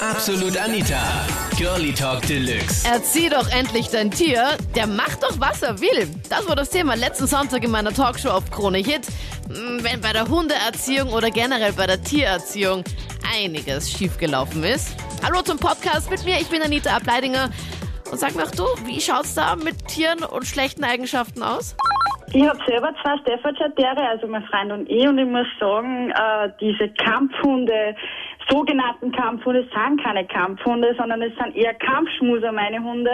Absolut Anita. Girlie Talk Deluxe. Erzieh doch endlich dein Tier, der macht doch, was er will. Das war das Thema letzten Sonntag in meiner Talkshow auf Krone Hit. Hm, Wenn bei der Hundeerziehung oder generell bei der Tiererziehung einiges schiefgelaufen ist. Hallo zum Podcast mit mir, ich bin Anita Ableidinger. Und sag mir auch du, wie schaut's da mit Tieren und schlechten Eigenschaften aus? Ich habe selber zwei Staffordshire Terrier, also mein Freund und ich, und ich muss sagen, äh, diese Kampfhunde, sogenannten Kampfhunde, sind keine Kampfhunde, sondern es sind eher Kampfschmuser, meine Hunde.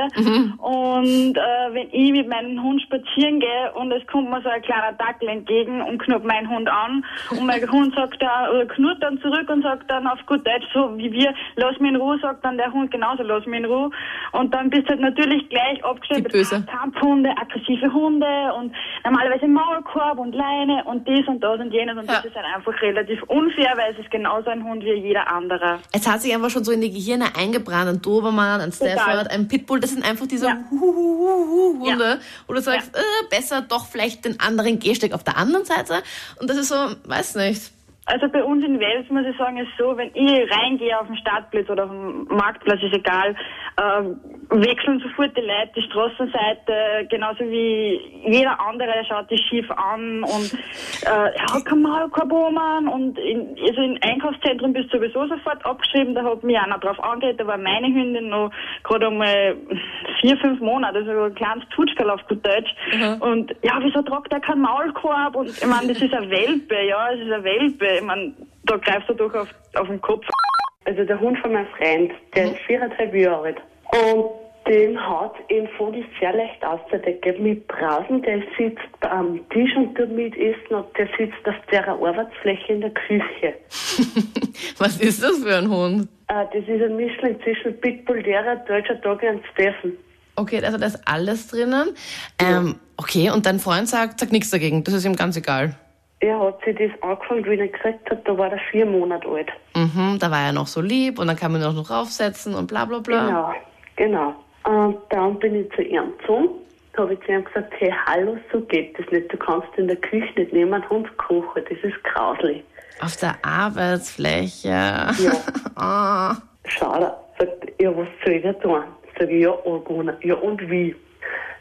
Und äh, wenn ich mit meinem Hund spazieren gehe und es kommt mir so ein kleiner Dackel entgegen und knurrt meinen Hund an und mein Hund sagt da, oder knurrt dann zurück und sagt dann auf gut Deutsch, so wie wir, lass mich in Ruhe, sagt dann der Hund genauso, lass mich in Ruhe. Und dann bist du halt natürlich gleich abgestellt mit Kampfhunde, aggressive Hunde und normalerweise Maulkorb und Leine und dies und das und jenes und Ja. das ist halt einfach relativ unfair, weil es ist genauso ein Hund wie jeder andere. Es hat sich einfach schon so in die Gehirne eingebrannt. Ein Dobermann, ein Stafford, ein Pitbull. Das sind einfach diese Ja. Huhuhuhu-Hunde, wo du sagst, äh, besser doch vielleicht den anderen Gehsteig auf der anderen Seite. Und das ist so, weiß nicht. Also bei uns in Wels muss ich sagen, ist so, wenn ich reingehe auf den Startplatz oder auf den Marktplatz, ist egal, ähm, wechseln sofort die Leute die Straßenseite, genauso wie jeder andere schaut die schief an und äh, ja, komm mal, kein Bohmann und in, also in Einkaufszentren bist du sowieso sofort abgeschrieben, da hat mich einer drauf angeht, da war meine Hündin noch gerade einmal vier, fünf Monate, also ein kleines Tutschkerl auf gut Deutsch und ja, wieso tragt er keinen Maulkorb und ich meine, das ist ein Welpe, ja, es ist ein Welpe, ich meine, da greifst du doch auf, auf den Kopf. Also der Hund von meinem Freund, der ist viereinhalb Jahre alt. Und den hat von ist sehr leicht aus. Der geht mit Brausen, der sitzt am Tisch und tut mit essen und der sitzt auf der Arbeitsfläche in der Küche. Was ist das für ein Hund? Äh, das ist ein Mischling zwischen Pitbull, Lehrer, Deutscher Dogge und Steffen. Okay, also da ist alles drinnen. Ähm, okay, und dein Freund sagt, sagt nichts dagegen. Das ist ihm ganz egal. Er hat sich das angefangen, wie er gekriegt hat, da war er vier Monate alt. Mhm, da war er noch so lieb und dann kann man ihn auch noch raufsetzen und bla bla bla. Genau, genau. Und dann bin ich zu ihm gezogen. Da habe ich zu ihm gesagt, hey, hallo, so geht das nicht. Du kannst in der Küche nicht einen Hund kochen, das ist grauslich. Auf der Arbeitsfläche. Ja. Ah. Schau da, sagt, ja, was soll ich da tun? Sag ich, ja, angehen. Ja, und wie?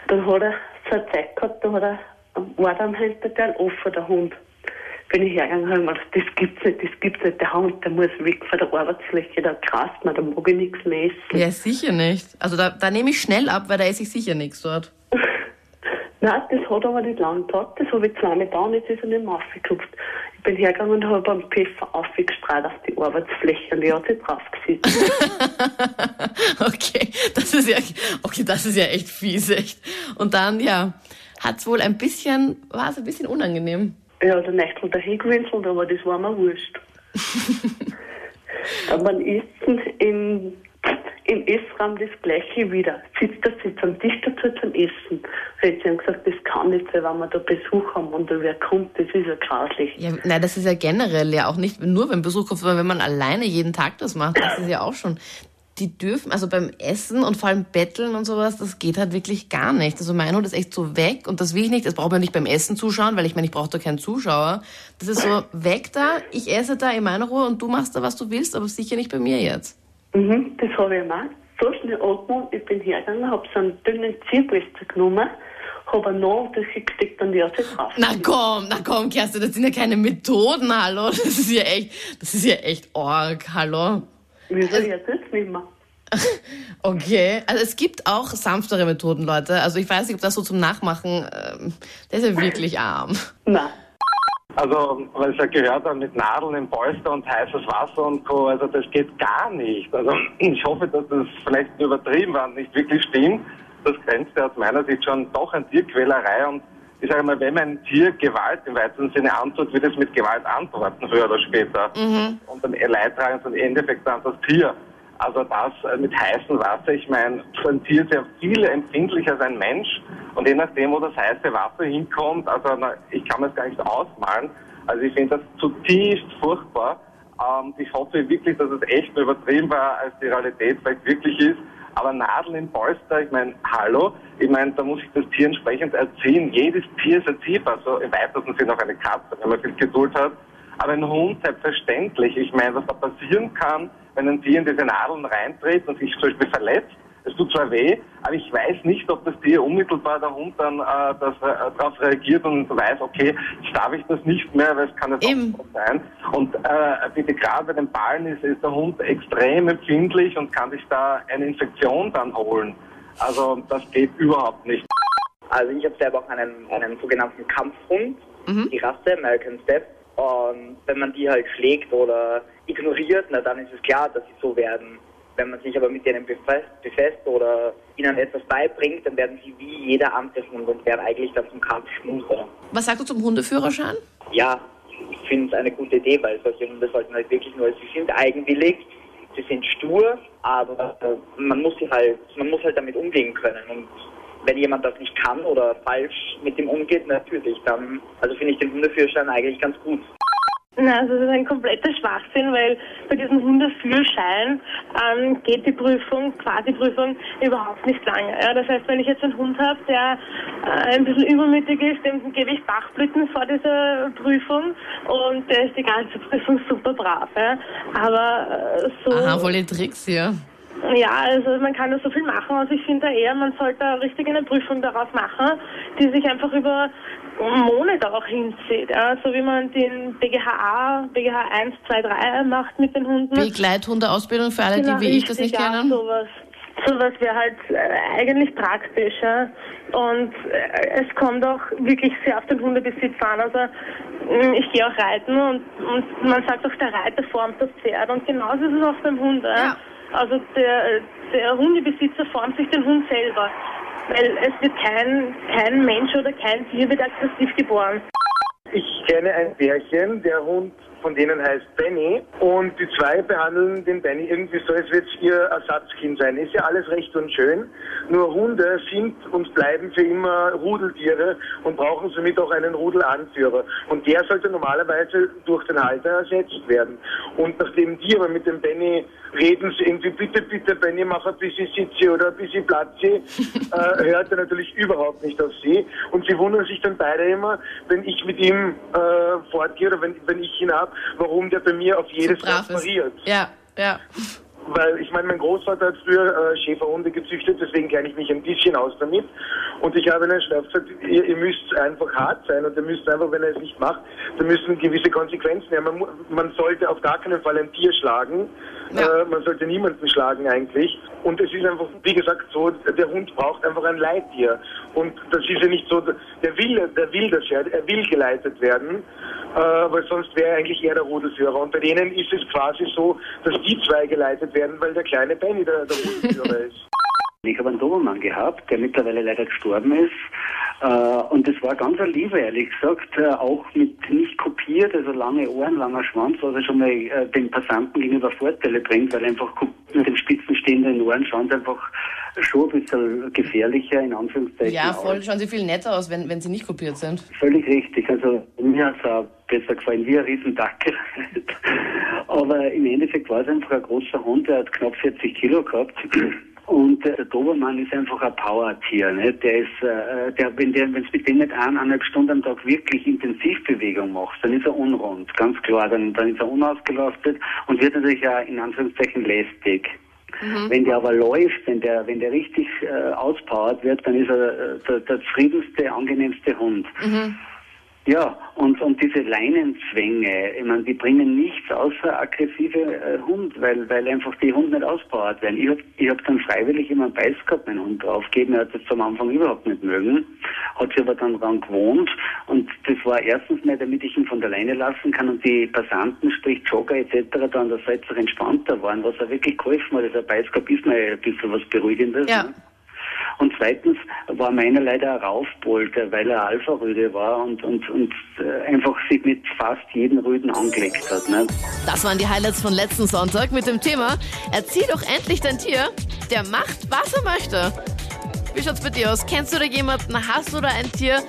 Dann hat er so eine Zeit gehabt, da hat er, war dann hinter der offen, der Hund. Bin ich hergegangen habe mir gedacht, das gibt's nicht, das gibt's nicht. Der Hund, der muss weg von der Arbeitsfläche, da krast man, da mag ich nichts mehr essen. Ja, sicher nicht. Also da, da nehme ich schnell ab, weil da esse ich sicher nichts dort. Nein, das hat aber nicht lange gedauert. Das habe ich zweimal da und jetzt ist er nicht mehr aufgekupft. Ich bin hergegangen und habe einen Pfeffer aufgestrahlt auf die Arbeitsfläche und er hat sich draufgesetzt. Okay, das ist ja, okay, das ist ja echt fies, echt. Und dann, ja, hat's wohl ein bisschen, war es ein bisschen unangenehm. Ja, der Nächtel dahin gewinselt, aber das war mir wurscht. Dann beim Essen im, Essraum das Gleiche wieder. Sitzt er sitzt am Tisch dazu zum Essen. Hat sie ihm gesagt, das kann nicht sein, wenn wir da Besuch haben und da wer kommt, das ist ja grauslich. Ja, nein, das ist ja generell ja auch nicht nur, wenn Besuch kommt, sondern wenn man alleine jeden Tag das macht, das ist ja auch schon. Die dürfen, also beim Essen und vor allem Betteln und sowas, das geht halt wirklich gar nicht. Also mein Hund ist echt so weg und das will ich nicht. Das braucht man nicht beim Essen zuschauen, weil ich meine, ich brauche da keinen Zuschauer. Das ist so, weg da, ich esse da in meiner Ruhe und du machst da, was du willst, aber sicher nicht bei mir jetzt. Mhm, das habe ich gemacht. So schnell angenommen, ich bin hergegangen, habe so einen dünnen Zierbrister genommen, habe einen Nadel durchgesteckt und die hat sich drauf. Na komm, na komm, Kerstin, das sind ja keine Methoden, hallo. Das ist ja echt, das ist ja echt org, hallo. Wieso jetzt jetzt nicht mehr? Okay, also es gibt auch sanftere Methoden, Leute. Also ich weiß nicht, ob das so zum Nachmachen, ähm, der ist ja wirklich arm. Nein. Also, weil ich ja gehört habe, mit Nadeln im Polster und heißes Wasser und Co., also das geht gar nicht. Also ich hoffe, dass das vielleicht übertrieben war und nicht wirklich stimmt. Das grenzt ja aus meiner Sicht schon doch an Tierquälerei und ich sage mal, wenn mein Tier Gewalt im weitesten Sinne antut, wird es mit Gewalt antworten, früher oder später. Und dann leidtragen es im Endeffekt dann das Tier. Also das äh, mit heißem Wasser, ich meine, so ein Tier ist ja viel empfindlicher als ein Mensch und je nachdem, wo das heiße Wasser hinkommt, also ich kann mir das gar nicht ausmalen. Also ich finde das zutiefst furchtbar. Ähm, ich hoffe wirklich, dass es echt nur übertrieben war, als die Realität vielleicht wirklich ist. Aber Nadeln im Polster, ich meine, hallo, ich meine, da muss ich das Tier entsprechend erziehen. Jedes Tier ist erziehbar, so im weitesten Sinne auch eine Katze, wenn man viel Geduld hat. Aber ein Hund, selbstverständlich. Ich meine, was da passieren kann, wenn ein Tier in diese Nadeln reintritt und sich zum Beispiel verletzt, es tut zwar weh, aber ich weiß nicht, ob das Tier unmittelbar der Hund dann äh, das, äh, darauf reagiert und weiß, okay, jetzt darf ich das nicht mehr, weil es kann jetzt Eben. auch sein. Und äh, bitte gerade bei den Ballen ist, ist der Hund extrem empfindlich und kann sich da eine Infektion dann holen. Also das geht überhaupt nicht. Also ich habe selber auch einen, einen sogenannten Kampfhund, die Rasse American Step. Und wenn man die halt schlägt oder ignoriert, na dann ist es klar, dass sie so werden. Wenn man sich aber mit denen befasst, oder ihnen etwas beibringt, dann werden sie wie jeder andere Hund und werden eigentlich dann zum Kampf schmunzeln. Was sagst du zum Hundeführerschein? Ja, ich finde es eine gute Idee, weil solche Hunde sollten halt wirklich nur, sie sind eigenwillig, sie sind stur, aber man muss sie halt, man muss halt damit umgehen können und wenn jemand das nicht kann oder falsch mit dem umgeht, natürlich, dann, also finde ich den Hundeführerschein eigentlich ganz gut. Na, also das ist ein kompletter Schwachsinn, weil bei diesem Hundeführschein ähm, geht die Prüfung, quasi Prüfung, überhaupt nicht lange. Ja? Das heißt, wenn ich jetzt einen Hund habe, der äh, ein bisschen übermütig ist, dem gebe ich Bachblüten vor dieser Prüfung und der ist die ganze Prüfung super brav. Ja? Aber äh, so... Aha, voll die Tricks hier. Ja, also man kann da so viel machen. Also ich finde eher, man sollte richtig eine Prüfung daraus machen, die sich einfach über Monate auch hinzieht. Ja, so wie man den BGHA, BGH 1, 2, 3 macht mit den Hunden. Begleithundeausbildung für alle, Genau, die wie ich das nicht ja, kennen. Sowas. Sowas wäre halt äh, eigentlich praktisch. Ja. Und äh, es kommt auch wirklich sehr auf den Hundebesitz an. Also mh, ich gehe auch reiten und, und man sagt auch, der Reiter formt das Pferd. Und genauso ist es auch beim Hund. Ja. Also der, der Hundebesitzer formt sich den Hund selber. Weil es wird kein, kein Mensch oder kein Tier wird aggressiv geboren. Ich kenne ein Pärchen, der Hund von denen heißt Benny und die zwei behandeln den Benny irgendwie so, als würde es ihr Ersatzkind sein. Ist ja alles recht und schön, nur Hunde sind und bleiben für immer Rudeltiere und brauchen somit auch einen Rudelanführer. Und der sollte normalerweise durch den Halter ersetzt werden. Und nachdem die aber mit dem Benny reden, sie irgendwie, bitte, bitte, Benny, mach ein bisschen Sitze oder ein bisschen Platzi, äh, hört er natürlich überhaupt nicht auf sie. Und sie wundern sich dann beide immer, wenn ich mit ihm äh, fortgehe oder wenn, wenn ich ihn hab, warum der bei mir auf jedes so ist. pariert. Ja, ja. Weil ich meine, mein Großvater hat früher äh, Schäferhunde gezüchtet, deswegen kenne ich mich ein bisschen aus damit. Und ich habe ihnen schnell gesagt, ihr, ihr müsst einfach hart sein und ihr müsst einfach, wenn er es nicht macht, dann müssen gewisse Konsequenzen haben. Man, man sollte auf gar keinen Fall ein Tier schlagen. Ja. Äh, man sollte niemanden schlagen eigentlich. Und es ist einfach, wie gesagt, so, der Hund braucht einfach ein Leittier. Und das ist ja nicht so, der will, der will das ja, er will geleitet werden, äh, weil sonst wäre er eigentlich eher der Rudelführer. Und bei denen ist es quasi so, dass die zwei geleitet werden, weil der kleine Benny der, der Rudelführer ist. Ich habe einen Dobermann gehabt, der mittlerweile leider gestorben ist. Äh, und das war ganz ein Lieber, ehrlich gesagt. Äh, auch mit nicht kopiert, also lange Ohren, langer Schwanz, was ja schon mal äh, den Passanten gegenüber Vorteile bringt, weil einfach mit den spitzen stehenden Ohren schauen sie einfach schon ein bisschen gefährlicher, in Anführungszeichen. Ja, aus. voll schauen sie viel netter aus, wenn, wenn sie nicht kopiert sind. Völlig richtig. Also mir hat es auch besser gefallen wie ein Riesendackel. Aber im Endeffekt war es einfach ein großer Hund, der hat knapp 40 Kilo gehabt. Und äh, der Dobermann ist einfach ein Powertier. Ne? Der ist, äh, der, wenn der, wenn es mit dem nicht eineinhalb Stunden am Tag wirklich Intensivbewegung machst, dann ist er unrund, ganz klar. Dann, dann ist er unausgelastet und wird natürlich auch in Anführungszeichen lästig. Wenn der aber läuft, wenn der, wenn der richtig äh, auspowert wird, dann ist er äh, der, der zufriedenste, angenehmste Hund. Ja, und, und diese Leinenzwänge, ich meine, die bringen nichts außer aggressive äh, Hund, weil, weil einfach die Hunde nicht auspowert werden. Ich hab, ich hab dann freiwillig immer einen Beiß gehabt, meinen Hund draufgegeben. Er hat das am Anfang überhaupt nicht mögen, hat sich aber dann dran gewohnt. Und das war erstens mal, damit ich ihn von der Leine lassen kann und die Passanten, sprich Jogger etc., da an der Seite entspannter waren, was er wirklich geholfen hat. Also ein Beiß gehabt ist mal ein bisschen was Beruhigendes. Ja. Ne? Und zweitens war meiner leider ein Raufbolter, weil er Alpha-Rüde war und, und, und äh, einfach sich mit fast jedem Rüden angelegt hat. Ne? Das waren die Highlights von letzten Sonntag mit dem Thema Erzieh doch endlich dein Tier, der macht, was er möchte. Wie schaut's bei dir aus? Kennst du da jemanden? Hast du da ein Tier?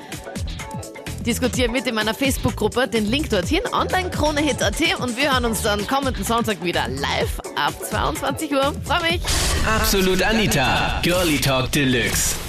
Diskutier mit in meiner Facebook-Gruppe, den Link dorthin, onlinekronehit.at und wir hören uns dann kommenden Sonntag wieder live ab 22 Uhr. Freu mich! Absolut Anita, Girlie Talk Deluxe.